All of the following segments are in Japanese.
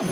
TBS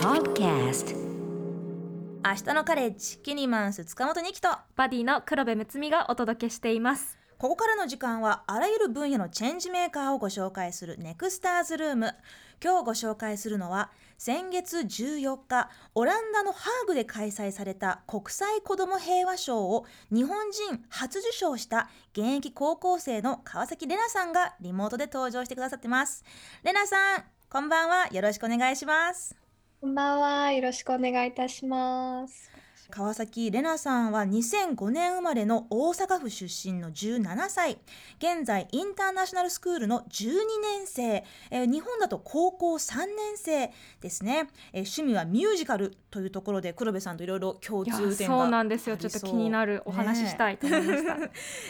Podcast 明日のカレッジキニマンス塚本二希とバディの黒部睦美がお届けしています。ここからの時間はあらゆる分野のチェンジメーカーをご紹介するネクスターズルーム今日ご紹介するのは先月14日オランダのハーグで開催された国際子ども平和賞を日本人初受賞した現役高校生の川崎玲奈さんがリモートで登場してくださってます玲奈さんこんばんはよろしくお願いしますこんばんは。よろしくお願いいたします。川崎玲奈さんは2005年生まれの大阪府出身の17歳。現在インターナショナルスクールの12年生、えー日本だと高校3年生ですね、えー趣味はミュージカル。というところで黒部さんといろいろ共通点がそうなんですよ。ちょっと気になるお話ししたいと思いました、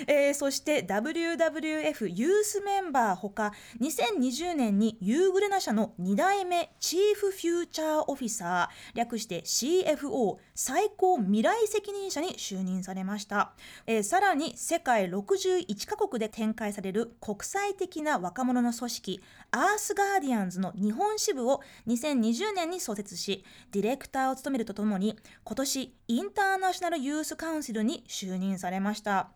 え。ーそして WWF ユースメンバーほか2020年にユーグレナ社の2代目チーフフューチャーオフィサー略して CFO 最高未来責任者に就任されました、えーさらに世界61カ国で展開される国際的な若者の組織アースガーディアンズの日本支部を2020年に創設しディレクターを務めるとともに今年インターナショナルユースカウンシルに就任されました。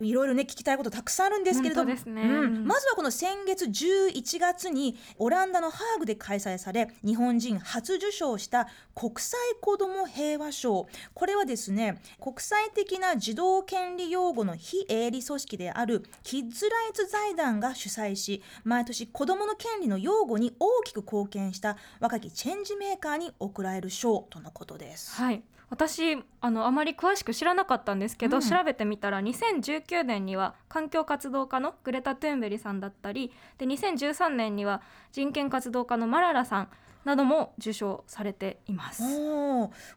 いろいろね聞きたいことたくさんあるんですけれどね。うん。まずはこの先月11月にオランダのハーグで開催され日本人初受賞した国際子ども平和賞。これはですね国際的な児童権利擁護の非営利組織であるキッズライツ財団が主催し毎年子どもの権利の擁護に大きく貢献した若きチェンジメーカーに贈られる賞とのことです。はい私あのあまり詳しく知らなかったんですけど、うん。調べてみたら2019年には環境活動家のグレタ・トゥーンベリさんだったりで2013年には人権活動家のマララさんなども受賞されています。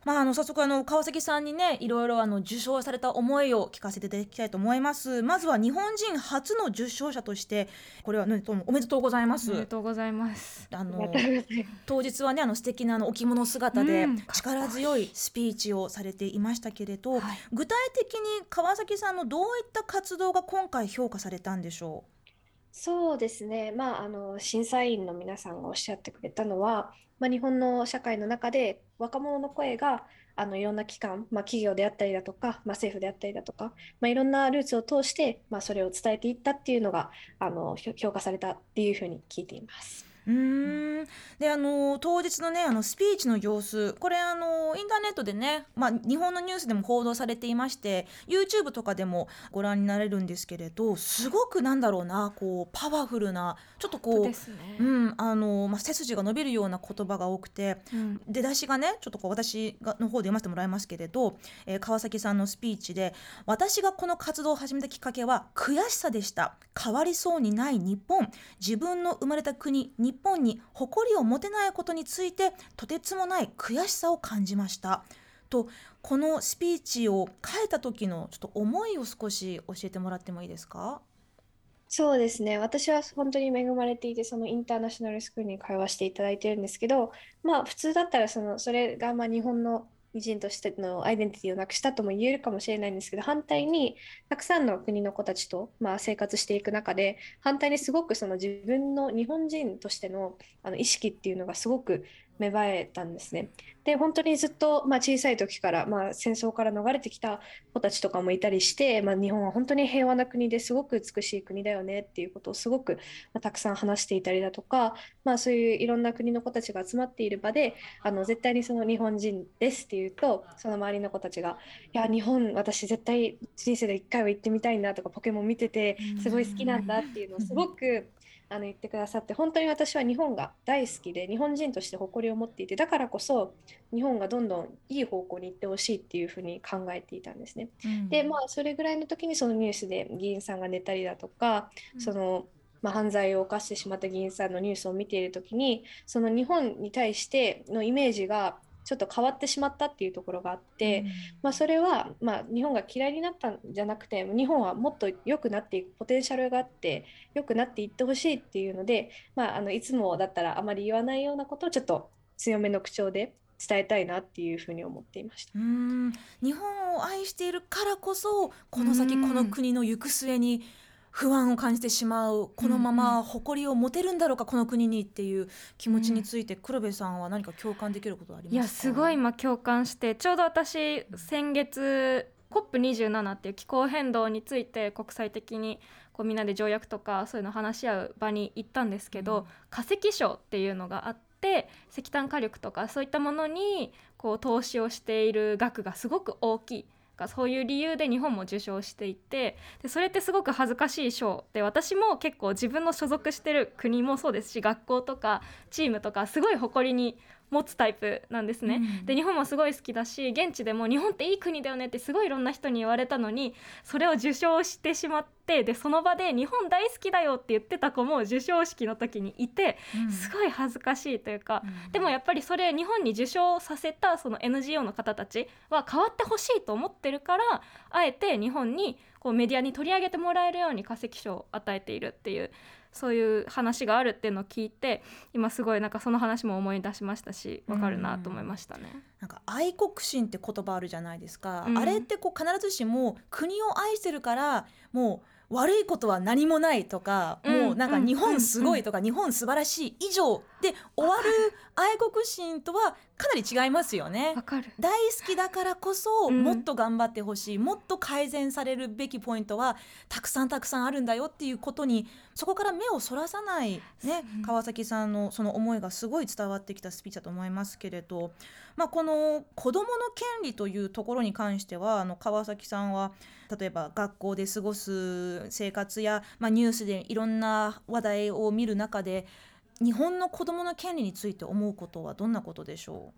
まあ、あの早速あの川崎さんにねいろいろあの受賞された思いを聞かせていただきたいと思いますまずは日本人初の受賞者としてこれは、ね、おめでとうございますおめでとうございます。あの。当日はねあの素敵なあのお着物姿でうん力強いスピーチをされていましたけれど、はい具体的に川崎さんのどういった活動が今回評価されたんでしょそうですね。まあ、あの、審査員の皆さんがおっしゃってくれたのは、まあ、日本の社会の中で若者の声が、あの、いろんな機関、まあ、企業であったりだとか、まあ、政府であったりだとか、まあ、いろんなルーツを通して、まあ、それを伝えていったっていうのが、あの、評価されたっていうふうに聞いています。ううーん。であの当日のねあのスピーチの様子。これあのインターネットでね、まあ、日本のニュースでも報道されていまして YouTube とかでもご覧になれるんですけれどすごくなんだろうなこうパワフルなちょっとこうね。うんあのまあ、背筋が伸びるような言葉が多くてうん。出だしがねちょっとこう私がの方で読ませてもらいますけれど、えー川崎さんのスピーチで「私がこの活動を始めたきっかけは悔しさでした。変わりそうにない日本。自分の生まれた国日本に誇りを持てないことについてとてつもない悔しさを感じました」とこのスピーチを書いた時のちょっと思いを少し教えてもらってもいいですか？そうですね。私は本当に恵まれていて、そのインターナショナルスクールに通わせていただいてるんですけど、まあ普通だったらその、それがまあ日本の人としてのアイデンティティをなくしたとも言えるかもしれないんですけど、反対にたくさんの国の子たちとまあ生活していく中で、反対にすごくその自分の日本人としてのあの意識っていうのがすごく芽生えたんですね。で、本当にずっと、まあ、小さい時から、まあ、戦争から逃れてきた子たちとかもいたりして、まあ、日本は本当に平和な国ですごく美しい国だよねっていうことをすごく、ま、たくさん話していたりだとか、まあ、そういういろんな国の子たちが集まっている場であの絶対にその日本人ですっていうとその周りの子たちが「いや日本私絶対人生で一回は行ってみたいな」とか「ポケモン見ててすごい好きなんだ」っていうのをすごくあの言ってくださって本当に私は日本が大好きで日本人として誇りを持っていてだからこそ日本がどんどんいい方向に行ってほしいっていうふうに考えていたんですね。でまあそれぐらいの時にそのニュースで議員さんが寝たりだとか、うんその、まあ、犯罪を犯してしまった議員さんのニュースを見ている時にその日本に対してのイメージがちょっと変わってしまったっていうところがあって、まあ、それは、まあ、日本が嫌いになったんじゃなくて日本はもっと良くなっていくポテンシャルがあって良くなっていってほしいっていうので、まあ、あのいつもだったらあまり言わないようなことをちょっと強めの口調で伝えたいなっていうふうに思っていました。うーん日本を愛しているからこそこの先うんこの国の行く末に不安を感じてしまうこのまま誇りを持てるんだろうかこの国にっていう気持ちについて黒部さんは何か共感できることありますか？いやすごい今共感してちょうど私先月 COP27 っていう気候変動について国際的にこうみんなで条約とかそういうの話し合う場に行ったんですけど、うん。化石賞っていうのがあって石炭火力とかそういったものにこう投資をしている額がすごく大きい。がそういう理由で日本も受賞していてでそれってすごく恥ずかしい賞で私も結構自分の所属してる国もそうですし学校とかチームとかすごい誇りに持つタイプなんですね。うん。で日本もすごい好きだし現地でも日本っていい国だよねってすごいいろんな人に言われたのにそれを受賞してしまってでその場で日本大好きだよって言ってた子も授賞式の時にいてうん。すごい恥ずかしいというか、うん。でもやっぱりそれ日本に受賞させたその NGO の方たちは変わってほしいと思ってるからあえて日本にこうメディアに取り上げてもらえるように化石賞を与えているっていうそういう話があるっていうのを聞いて今すごいなんかその話も思い出しましたしわかるなと思いましたね。なんか愛国心って言葉あるじゃないですか、うん。あれってこう必ずしも国を愛してるからもう悪いことは何もないとか、うん。もうなんか日本すごいとか、日本素晴らしい以上で終わる愛国心とはかなり違いますよね。わ。かる。大好きだからこそうん。もっと頑張ってほしい、もっと改善されるべきポイントはたくさんたくさんあるんだよっていうことにそこから目をそらさない、ねう。ん川崎さんのその思いがすごい伝わってきたスピーチだと思いますけれど、まあ、この子どもの権利というところに関してはあの川崎さんは例えば学校で過ごす生活や、まあ、ニュースでいろんな話題を見る中で日本の子どもの権利について思うことはどんなことでしょ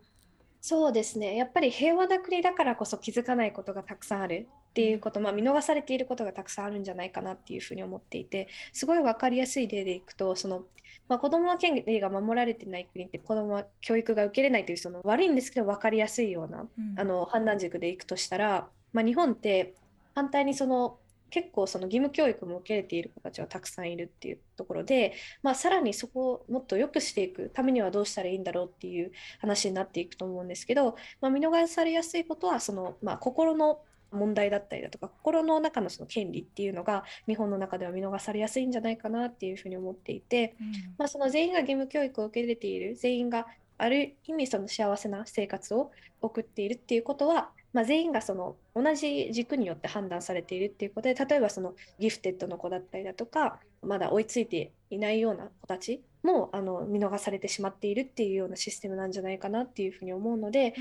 そうですね。やっぱり平和な国だからこそ気づかないことがたくさんあるっていうこと、まあ、見逃されていることがたくさんあるんじゃないかなっていうふうに思っていて、すごい分かりやすい例でいくと、その、まあ、子どもの権利が守られてない国って子どもは教育が受けれないというその悪いんですけど分かりやすいようなう、あの判断軸でいくとしたら、まあ、日本って反対にその結構その義務教育も受けれている子たちはたくさんいるっていうところで、まあ、さらにそこをもっと良くしていくためにはどうしたらいいんだろうっていう話になっていくと思うんですけど、まあ、見逃されやすいことはその、まあ、心の問題だったりだとか心の中のその権利っていうのが日本の中では見逃されやすいんじゃないかなっていうふうに思っていて、まあ、その全員が義務教育を受け入れている全員がある意味その幸せな生活を送っているっていうことは、まあ、全員がその同じ軸によって判断されているっていうことで例えばそのギフテッドの子だったりだとかまだ追いついていないような子たちもあの見逃されてしまっているっていうようなシステムなんじゃないかなっていうふうに思うので、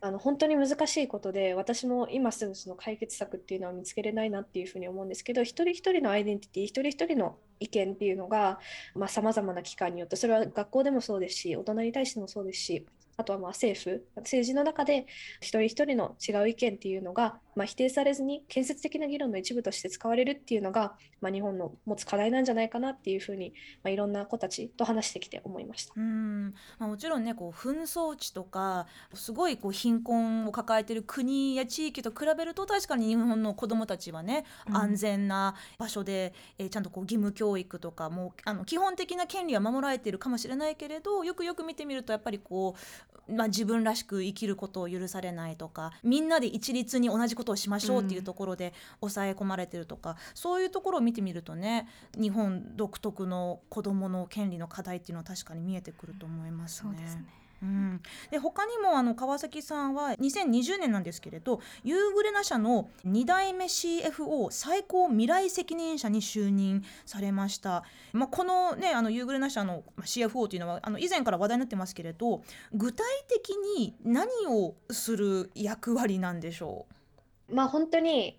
あの本当に難しいことで私も今すぐその解決策っていうのは見つけれないなっていうふうに思うんですけど一人一人のアイデンティティ一人一人の意見っていうのがさまざ、まな機関によってそれは学校でもそうですし大人に対してもそうですしあとはまあ政府政治の中で一人一人の違う意見っていうのが、まあ、否定されずに建設的な議論の一部として使われるっていうのが、まあ、日本の持つ課題なんじゃないかなっていうふうに、まあ、いろんな子たちと話してきて思いました。うんまあ、もちろんねこう紛争地とかすごいこう貧困を抱えている国や地域と比べると確かに日本の子どもたちはね、うん安全な場所で、えーちゃんとこう義務教育とかもうあの基本的な権利は守られているかもしれないけれどよくよく見てみるとやっぱりこう、まあ、自分らしく生きることを許されないとかみんなで一律に同じことをしましょうっていうところで抑え込まれてるとか、そういうところを見てみるとね日本独特の子どもの権利の課題っていうのは確かに見えてくると思いますね。うですねうん、で他にもあの川崎さんは2020年なんですけれどユーグレナ社の2代目 CFO 最高未来責任者に就任されました、まあ、このねあのユーグレナ社のまあ CFO というのはあの以前から話題になってますけれど具体的に何をする役割なんでしょまあ本当に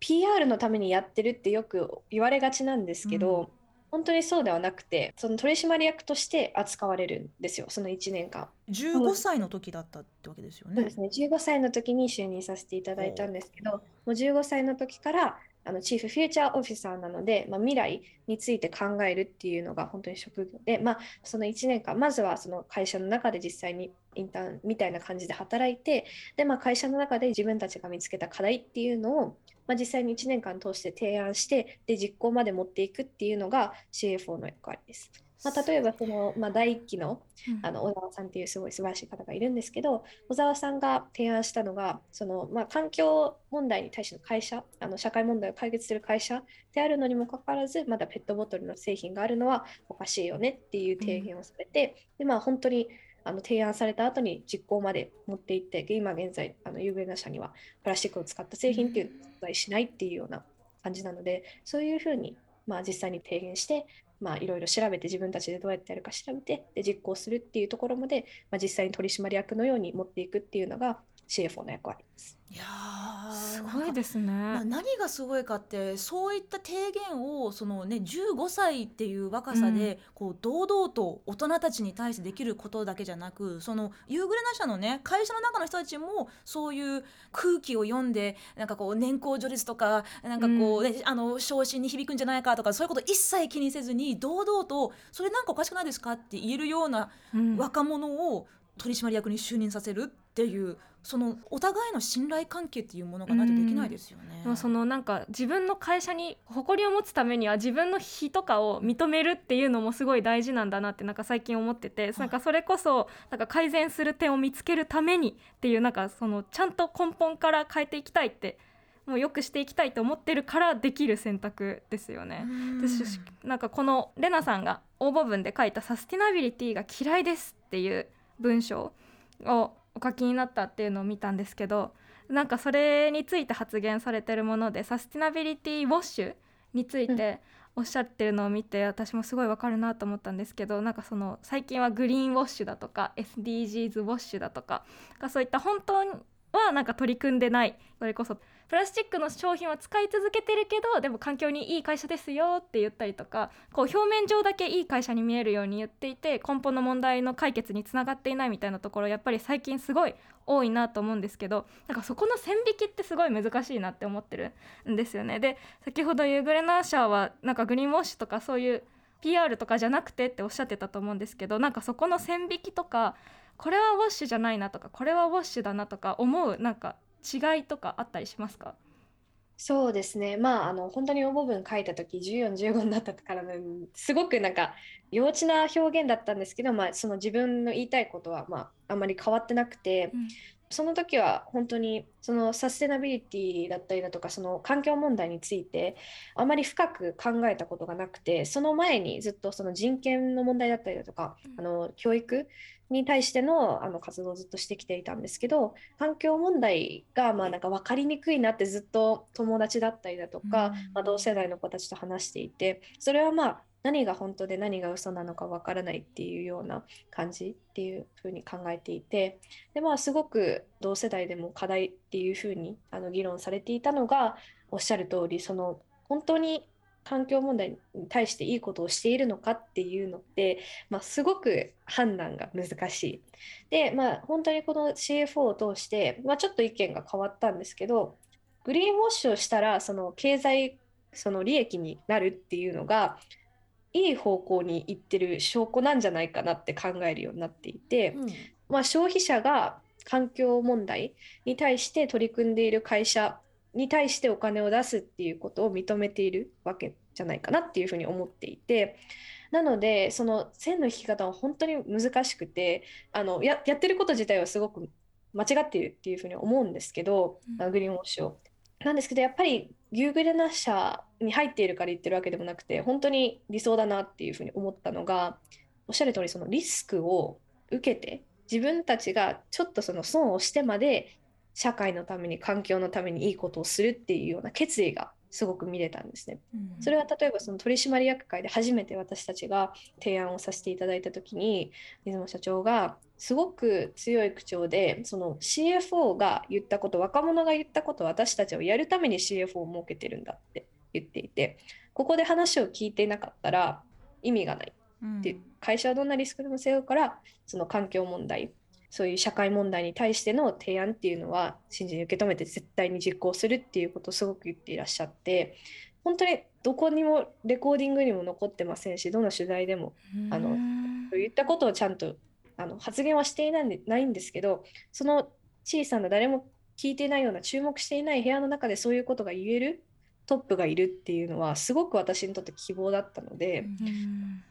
PR のためにやってるってよく言われがちなんですけど、うん本当にそうではなくてその取締役として扱われるんですよその1年間。う15歳の時だったってわけですよねそうで。すね15歳の時に就任させていただいたんですけどもう15歳の時からあのチーフフューチャーオフィサーなので、まあ、未来について考えるっていうのが本当に職業で、まあ、その1年間まずはその会社の中で実際にインターンみたいな感じで働いてで、まあ、会社の中で自分たちが見つけた課題っていうのを、まあ、実際に1年間通して提案してで実行まで持っていくっていうのが CFO の役割です。まあ、例えばその、まあ、第一期のうんあの小沢さんっていうすごい素晴らしい方がいるんですけど小沢さんが提案したのがその、まあ、環境問題に対しての会社あの社会問題を解決する会社であるのにもかかわらずまだペットボトルの製品があるのはおかしいよねっていう提言をされて、でまあ本当にあの提案された後に実行まで持っていって今現在あの有名な社にはプラスチックを使った製品っていう存在しないっていうような感じなのでそういうふうに、まあ、実際に提言してまあ、いろいろ調べて自分たちでどうやってやるか調べてで実行するっていうところまで、まあ、実際に取締役のように持っていくっていうのが CFO の役割です。いやーすごいですね。まあ、何がすごいかってそういった提言をその、ね、15歳っていう若さで、こう堂々と大人たちに対してできることだけじゃなくそのユーグレナ社のね会社の中の人たちもそういう空気を読んでなんかこう年功序列とかなんかこう、ねあの昇進に響くんじゃないかとかそういうこと一切気にせずに堂々とそれなんかおかしくないですかって言えるようなうん若者を取締役に就任させるっていうそのお互いの信頼関係っていうものがないとできないですよね。でもそのなんか自分の会社に誇りを持つためには自分の非とかを認めるっていうのもすごい大事なんだなってなんか最近思っててなんかそれこそなんか改善する点を見つけるためにっていうなんかそのちゃんと根本から変えていきたいってもう良くしていきたいと思ってるからできる選択ですよね。でしなんかこのレナさんが応募文で書いた「サスティナビリティが嫌いです」っていう文章をお書きになったっていうのを見たんですけどなんかそれについて発言されてるものでサスティナビリティウォッシュについておっしゃってるのを見て私もすごいわかるなと思ったんですけどなんかその最近はグリーンウォッシュだとか SDGs ウォッシュだとかそういった本当はなんか取り組んでないそれこそプラスチックの商品は使い続けてるけどでも環境にいい会社ですよって言ったりとかこう表面上だけいい会社に見えるように言っていて根本の問題の解決につながっていないみたいなところやっぱり最近すごい多いなと思うんですけどなんかそこの線引きってすごい難しいなって思ってるんですよね。で先ほどユーグレナー社はなんかグリーンウォッシュとかそういう PR とかじゃなくてっておっしゃってたと思うんですけどなんかそこの線引きとかこれはウォッシュじゃないなとかこれはウォッシュだなとか思うなんか違いとかあったりしますか？そうですね。まあ、あの、本当に応募文書いた時14、15になったから、ね、すごくなんか幼稚な表現だったんですけど、まあ、その自分の言いたいことは、まあ、あんまり変わってなくて、その時は本当にそのサステナビリティだったりだとかその環境問題についてあまり深く考えたことがなくてその前にずっとその人権の問題だったりだとか、うん。あの教育に対してのあの活動をずっとしてきていたんですけど環境問題がまあなんか分かりにくいなってずっと友達だったりだとか、うん。まあ、同世代の子たちと話していてそれはまあ何が本当で何が嘘なのか分からないっていうような感じっていうふうに考えていてでまあすごく同世代でも課題っていうふうにあの議論されていたのがおっしゃる通りその本当に環境問題に対していいことをしているのかっていうのって、まあ、すごく判断が難しい。でまあ本当にこの CFO を通して、まあ、ちょっと意見が変わったんですけどグリーンウォッシュをしたらその経済その利益になるっていうのがいい方向に行ってる証拠なんじゃないかなって考えるようになっていて、うんまあ、消費者が環境問題に対して取り組んでいる会社に対してお金を出すっていうことを認めているわけじゃないかなっていうふうに思っていてなのでその線の引き方は本当に難しくてあのややってること自体はすごく間違っているっていうふうに思うんですけど、うんグリーンウォッシュを。なんですけどやっぱりユーグレナ社に入っているから言ってるわけでもなくて本当に理想だなっていうふうに思ったのがおっしゃる通りそのリスクを受けて自分たちがちょっとその損をしてまで社会のために環境のためにいいことをするっていうような決意がすごく見れたんですね。うん。それは例えばその取締役会で初めて私たちが提案をさせていただいた時に水野社長がすごく強い口調でその CFO が言ったこと若者が言ったことを私たちをやるために CFO を設けてるんだって言っていてここで話を聞いていなかったら意味がないう。ん。で会社はどんなリスクでも背負うからその環境問題そういう社会問題に対しての提案っていうのは真摯に受け止めて絶対に実行するっていうことをすごく言っていらっしゃって本当にどこにもレコーディングにも残ってませんしどの取材でもあのうん言ったことをちゃんとあの発言はしていないんでないんですけどその小さな誰も聞いていないような注目していない部屋の中でそういうことが言えるトップがいるっていうのはすごく私にとって希望だったので。うん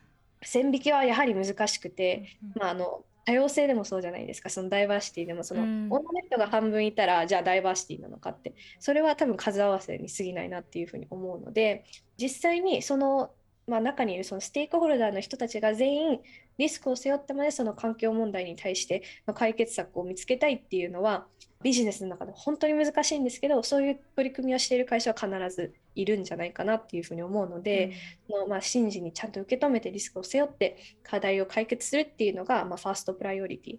線引きはやはり難しくて、まあ、あの多様性でもそうじゃないですか。そのダイバーシティでもその、うん。女の人が半分いたらじゃあダイバーシティなのかってそれは多分数合わせに過ぎないなっていうふうに思うので実際にその、まあ、中にいるそのステークホルダーの人たちが全員リスクを背負ってまでその環境問題に対してまあ解決策を見つけたいっていうのはビジネスの中で本当に難しいんですけどそういう取り組みをしている会社は必ずいるんじゃないかなっていうふうに思うので、そのまあ、真摯にちゃんと受け止めてリスクを背負って課題を解決するっていうのが、まあ、ファーストプライオリティ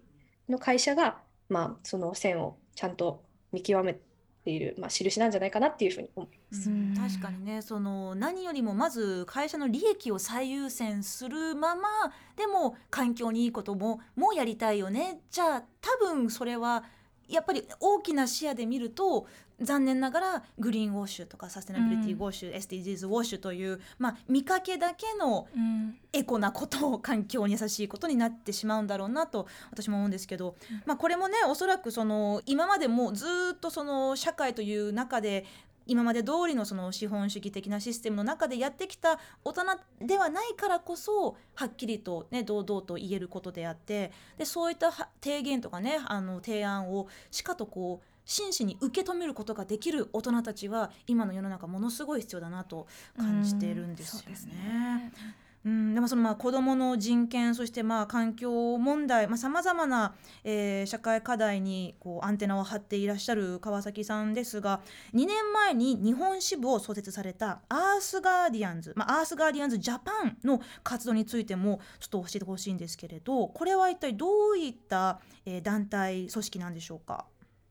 の会社が、まあ、その線をちゃんと見極めている、まあ、印なんじゃないかなっていうふうに思います。うん。確かにね。その何よりもまず会社の利益を最優先するままでも環境にいいことももうやりたいよね。じゃあ多分それはやっぱり大きな視野で見ると残念ながらグリーンウォッシュとかサステナビリティウォッシュ、SDGs ウォッシュという、まあ、見かけだけのうん。エコなことを環境に優しいことになってしまうんだろうなと私も思うんですけど、まあ、これもねおそらくその今までもずっとその社会という中で今まで通りのその資本主義的なシステムの中でやってきた大人ではないからこそはっきりと、ね、堂々と言えることであってでそういった提言とかねあの提案をしかとこう真摯に受け止めることができる大人たちは今の世の中ものすごい必要だなと感じているんですよね。うん、でもそのまあ子どもの人権そしてまあ環境問題さまざ、まな、えー社会課題にこうアンテナを張っていらっしゃる川崎さんですが2年前に日本支部を創設されたアースガーディアンズ、まあ、アースガーディアンズジャパンの活動についてもちょっと教えてほしいんですけれどこれは一体どういった、え団体組織なんでしょうか？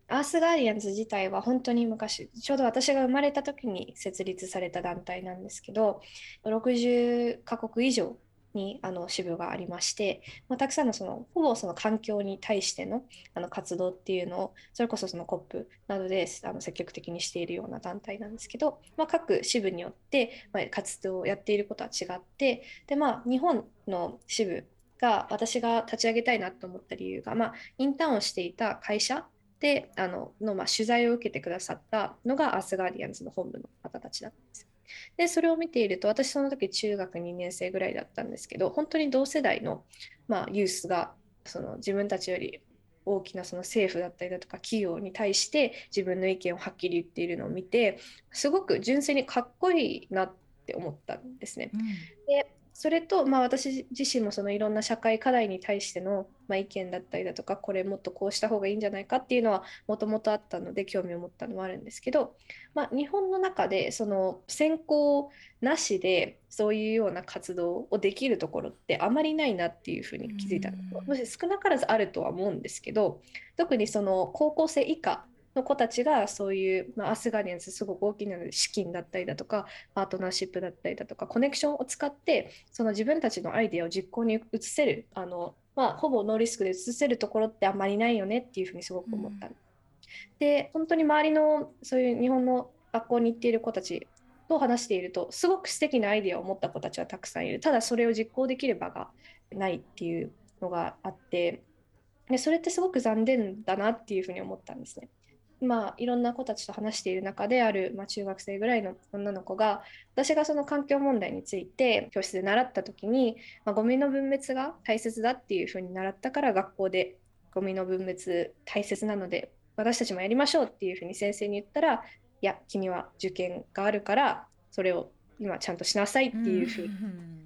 アースガーディアンズ自体は本当に昔、ちょうど私が生まれた時に設立された団体なんですけど、60カ国以上にあの支部がありまして、まあ、たくさんのそのほぼその環境に対してのあの活動っていうのを、それこそその COP などであの積極的にしているような団体なんですけど、まあ、各支部によって、まあ、活動をやっていることは違って、でまあ、日本の支部が私が立ち上げたいなと思った理由が、まあ、インターンをしていた会社であのの、まあ、取材を受けてくださったのがアースガーディアンズの本部の方たちだったんですよ。でそれを見ていると私その時中学2年生ぐらいだったんですけど本当に同世代の、まあ、ユースがその自分たちより大きなその政府だったりだとか企業に対して自分の意見をはっきり言っているのを見てすごく純粋にかっこいいなって思ったんですね。でそれと、まあ、私自身もそのいろんな社会課題に対しての、まあ、意見だったりだとかこれもっとこうした方がいいんじゃないかっていうのはもともとあったので興味を持ったのもあるんですけど、まあ、日本の中でその先行なしでそういうような活動をできるところってあまりないなっていうふうに気づいたのうん。もし少なからずあるとは思うんですけど特にその高校生以下の子たちがそういう、まあ、アスガーディアンズすごく大きな資金だったりだとかパートナーシップだったりだとかコネクションを使ってその自分たちのアイデアを実行に移せるあの、まあ、ほぼノーリスクで移せるところってあんまりないよねっていうふうにすごく思った。で本当に周りのそういう日本の学校に行っている子たちと話しているとすごく素敵なアイデアを持った子たちはたくさんいるただそれを実行できる場がないっていうのがあってでそれってすごく残念だなっていうふうに思ったんですね。まあ、いろんな子たちと話している中である、まあ、中学生ぐらいの女の子が私がその環境問題について教室で習った時に、まあ、ゴミの分別が大切だっていうふうに習ったから学校でゴミの分別大切なので私たちもやりましょうっていうふうに先生に言ったらいや君は受験があるからそれを今ちゃんとしなさいっていうふうに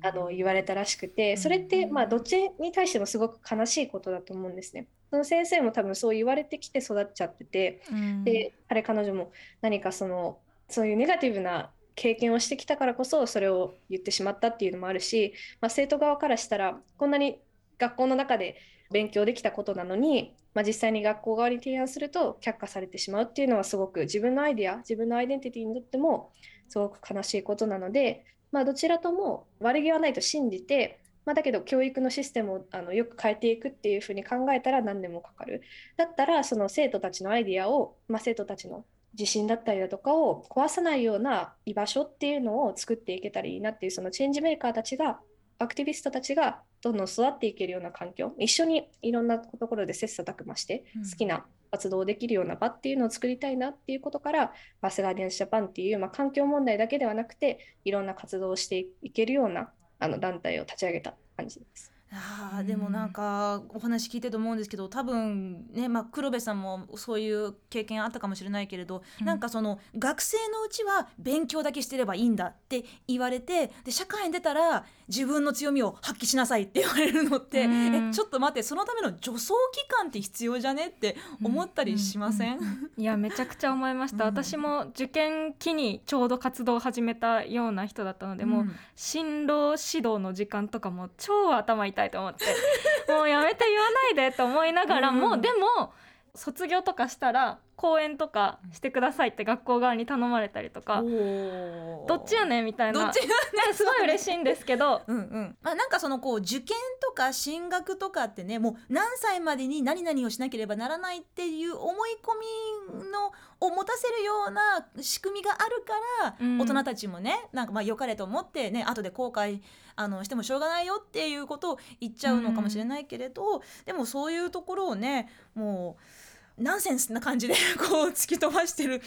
あの言われたらしくてそれってまあどっちに対してもすごく悲しいことだと思うんですね。その先生も多分そう言われてきて育っちゃっててで彼彼女も何かそのそういうネガティブな経験をしてきたからこそそれを言ってしまったっていうのもあるし、まあ、生徒側からしたらこんなに学校の中で勉強できたことなのに、まあ、実際に学校側に提案すると却下されてしまうっていうのはすごく自分のアイデア自分のアイデンティティにとってもすごく悲しいことなので、まあ、どちらとも悪気はないと信じて、まあ、だけど教育のシステムをあのよく変えていくっていうふうに考えたら何年もかかる。だったらその生徒たちのアイデアを、まあ、生徒たちの自信だったりだとかを壊さないような居場所っていうのを作っていけたらいいなっていうそのチェンジメーカーたちがアクティビストたちがどんどん育っていけるような環境一緒にいろんなところで切磋琢磨してうん好きな活動をできるような場っていうのを作りたいなっていうことからバスガーディアンズジャパンっていう、まあ、環境問題だけではなくていろんな活動をしていけるようなあの団体を立ち上げた感じです。あーでもなんかお話聞いてると思うんですけど多分ね、まあ、黒部さんもそういう経験あったかもしれないけれど、うん。なんかその学生のうちは勉強だけしてればいいんだって言われてで社会に出たら自分の強みを発揮しなさいって言われるのって、うん。えちょっと待ってそのための助走期間って必要じゃねって思ったりしません、いやめちゃくちゃ思いました、うん。私も受験期にちょうど活動を始めたような人だったので、もう進路指導の時間とかも超頭痛いと思ってもうやめて言わないでと思いながらも、うんでも卒業とかしたら講演とかしてくださいって学校側に頼まれたりとか、どっちやねんみたいな。どっちやねん？すごい嬉しいんですけど。うんうん。まあ、なんかそのこう受験とか進学とかってねもう何歳までに何々をしなければならないっていう思い込みのを持たせるような仕組みがあるから、うん。大人たちもねなんかまあ良かれと思ってね後で後悔あのしてもしょうがないよっていうことを言っちゃうのかもしれないけれど、でもそういうところをねもう。ナンセンスな感じでこう突き飛ばしてる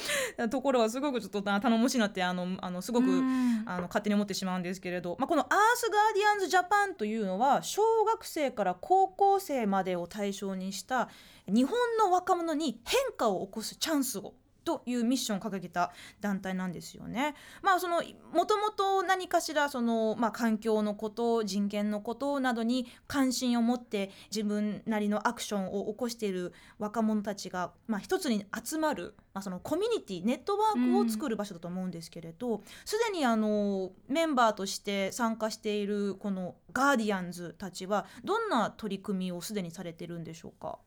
ところはすごくちょっとな頼もしいなってあのあのすごくうん。あの勝手に思ってしまうんですけれど、まあ、このアースガーディアンズジャパンというのは小学生から高校生までを対象にした日本の若者に変化を起こすチャンスをというミッションを掲げた団体なんですよね。まあそのもともと何かしらその、まあ、環境のこと人権のことなどに関心を持って自分なりのアクションを起こしている若者たちが、まあ、一つに集まる、まあ、そのコミュニティネットワークを作る場所だと思うんですけれどすで、にあのメンバーとして参加しているこのガーディアンズたちはどんな取り組みをすでにされてるんでしょうか？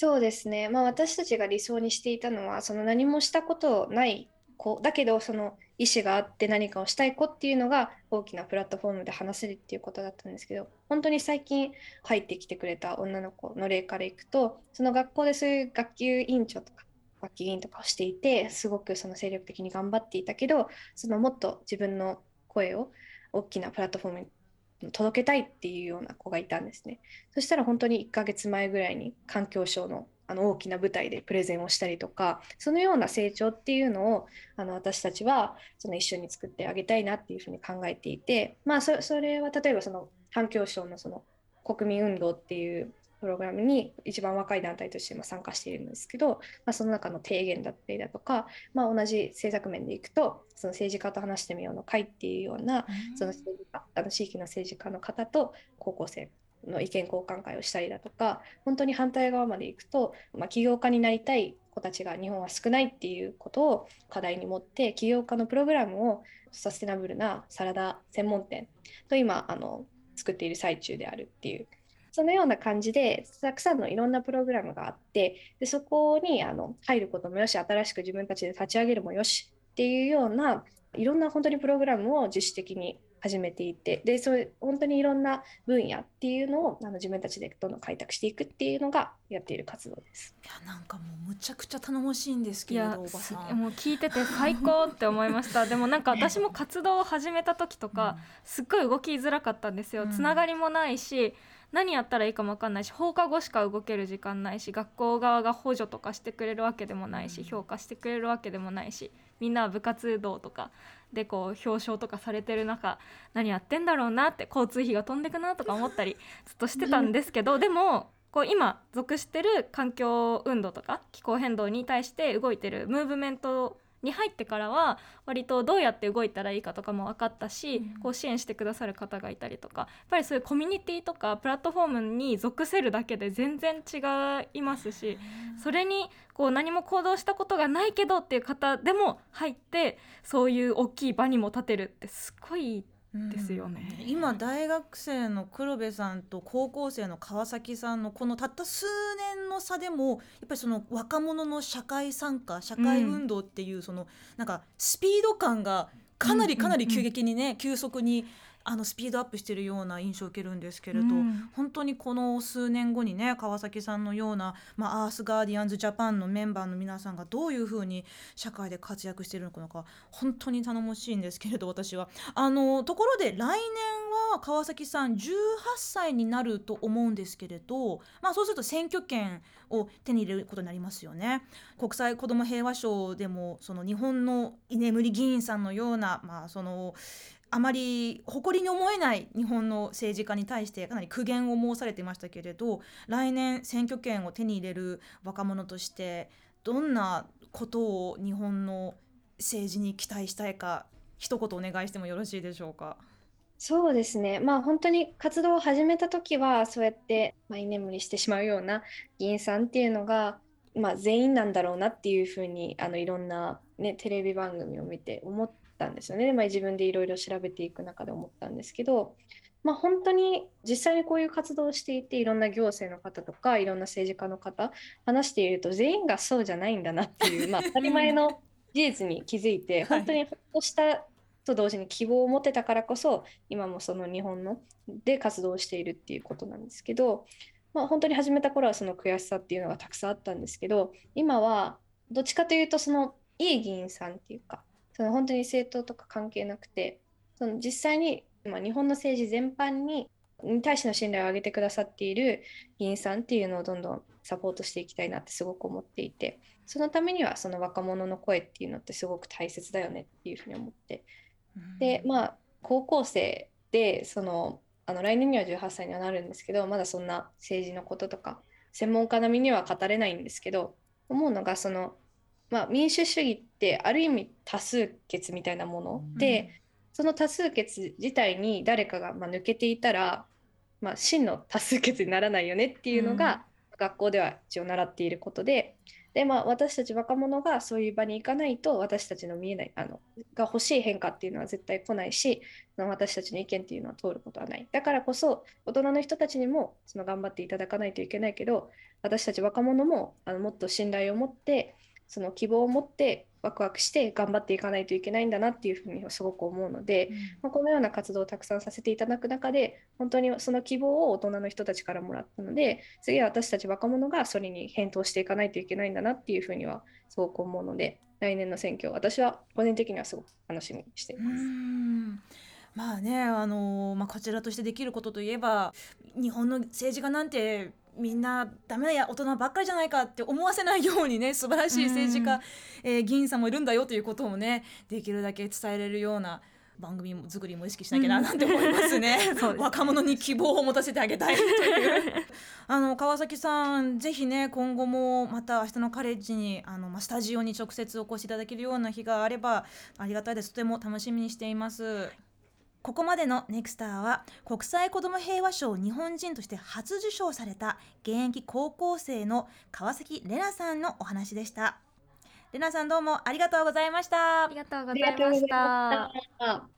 そうですね、まあ、私たちが理想にしていたのはその何もしたことない子だけどその意思があって何かをしたい子っていうのが大きなプラットフォームで話せるっていうことだったんですけど本当に最近入ってきてくれた女の子の例からいくとその学校でそういう学級委員長とか学級委員とかをしていてすごくその精力的に頑張っていたけどそのもっと自分の声を大きなプラットフォームに届けたいっていうような子がいたんですね。そしたら本当に1ヶ月前ぐらいに環境省のあの大きな舞台でプレゼンをしたりとかそのような成長っていうのをあの私たちはその一緒に作ってあげたいなっていうふうに考えていてまあそそれは例えばその環境省のその国民運動っていうプログラムに一番若い団体として今参加しているんですけど、まあ、その中の提言だったりだとか、まあ、同じ政策面でいくとその政治家と話してみようの会っていうようなその政治家あの地域の政治家の方と高校生の意見交換会をしたりだとか本当に反対側まで行くと、まあ、起業家になりたい子たちが日本は少ないっていうことを課題に持って起業家のプログラムをサステナブルなサラダ専門店と今あの作っている最中であるっていうそのような感じでたくさんのいろんなプログラムがあってでそこにあの入ることもよし新しく自分たちで立ち上げるもよしっていうようないろんな本当にプログラムを自主的に始めていてでそういう本当にいろんな分野っていうのをあの自分たちでどんどん開拓していくっていうのがやっている活動です。いやなんかもうむちゃくちゃ頼もしいんですけれどおばすさん。もう聞いてて最高って思いました。でもなんか私も活動を始めた時とか、すっごい動きづらかったんですよ、うん。つながりもないし何やったらいいかも分かんないし放課後しか動ける時間ないし学校側が補助とかしてくれるわけでもないし、うん。評価してくれるわけでもないしみんなは部活動とかでこう表彰とかされてる中何やってんだろうなって交通費が飛んでくなとか思ったりずっとしてたんですけど でもこう今属してる環境運動とか気候変動に対して動いてるムーブメントに入ってからは割とどうやって動いたらいいかとかも分かったし、うん。こう支援してくださる方がいたりとかやっぱりそういうコミュニティとかプラットフォームに属せるだけで全然違いますしそれにこう何も行動したことがないけどっていう方でも入ってそういう大きい場にも立てるってすごいですよね。うん今大学生の黒部さんと高校生の川崎さんのこのたった数年の差でもやっぱりその若者の社会参加社会運動っていうそのなんかスピード感がかなりかなり急激にね急速にあのスピードアップしてるような印象を受けるんですけれど、うん本当にこの数年後にね川崎さんのような、まあ、アースガーディアンズジャパンのメンバーの皆さんがどういうふうに社会で活躍しているのか本当に頼もしいんですけれど私は。あのところで来年は川崎さん18歳になると思うんですけれど、まあ、そうすると選挙権を手に入れることになりますよね。国際子ども平和賞でもその日本の居眠り議員さんのような、まあ、そのあまり誇りに思えない日本の政治家に対してかなり苦言を申されていましたけれど来年選挙権を手に入れる若者としてどんなことを日本の政治に期待したいか一言お願いしてもよろしいでしょうか？そうですね。まあ本当に活動を始めた時はそうやって、居眠りしてしまうような議員さんっていうのが、まあ、全員なんだろうなっていうふうにあのいろんな、ね、テレビ番組を見て思ったんですよね。まあ、自分でいろいろ調べていく中で思ったんですけど、まあ、本当に実際にこういう活動をしていていろんな行政の方とかいろんな政治家の方話していると全員がそうじゃないんだなっていう、まあ、当たり前の事実に気づいて はい本当にほっとしたと同時に希望を持てたからこそ今もその日本ので活動しているっていうことなんですけど、まあ、本当に始めた頃はその悔しさっていうのがたくさんあったんですけど今はどっちかというとそのいい議員さんっていうかその本当に政党とか関係なくてその実際に、まあ、日本の政治全般にに対しての信頼を上げてくださっている議員さんっていうのをどんどんサポートしていきたいなってすごく思っていてそのためにはその若者の声っていうのってすごく大切だよねっていうふうに思って。でまあ高校生でそのあの来年には18歳にはなるんですけどまだそんな政治のこととか専門家並みには語れないんですけど思うのがその、まあ、民主主義ってある意味多数決みたいなもの。で、その多数決自体に誰かがまあ抜けていたら、まあ、真の多数決にならないよねっていうのが、学校では一応習っていることで。で、まあ、私たち若者がそういう場に行かないと私たちの見えないあのが欲しい変化っていうのは絶対来ないし私たちの意見っていうのは通ることはない。だからこそ大人の人たちにもその頑張っていただかないといけないけど私たち若者もあのもっと信頼を持ってその希望を持ってワクワクして頑張っていかないといけないんだなっていうふうにすごく思うので、まあ、このような活動をたくさんさせていただく中で本当にその希望を大人の人たちからもらったので次は私たち若者がそれに返答していかないといけないんだなっていうふうにはすごく思うので来年の選挙私は個人的にはすごく楽しみにしていうます。んまあねあのまあ、こちらとしてできることといえば日本の政治家なんてみんなダメなや大人ばっかりじゃないかって思わせないようにね素晴らしい政治家、えー議員さんもいるんだよということをねできるだけ伝えれるような番組作りも意識しなきゃななんて思いますね。そうです。若者に希望を持たせてあげたいという。あの川崎さんぜひね今後もまた明日のカレッジにあの、まあ、スタジオに直接お越しいただけるような日があればありがたいです。とても楽しみにしています。ここまでのネクスターは国際子ども平和賞日本人として初受賞された現役高校生の川崎玲奈さんのお話でした。玲奈さんどうもありがとうございましたあり。がとうございました。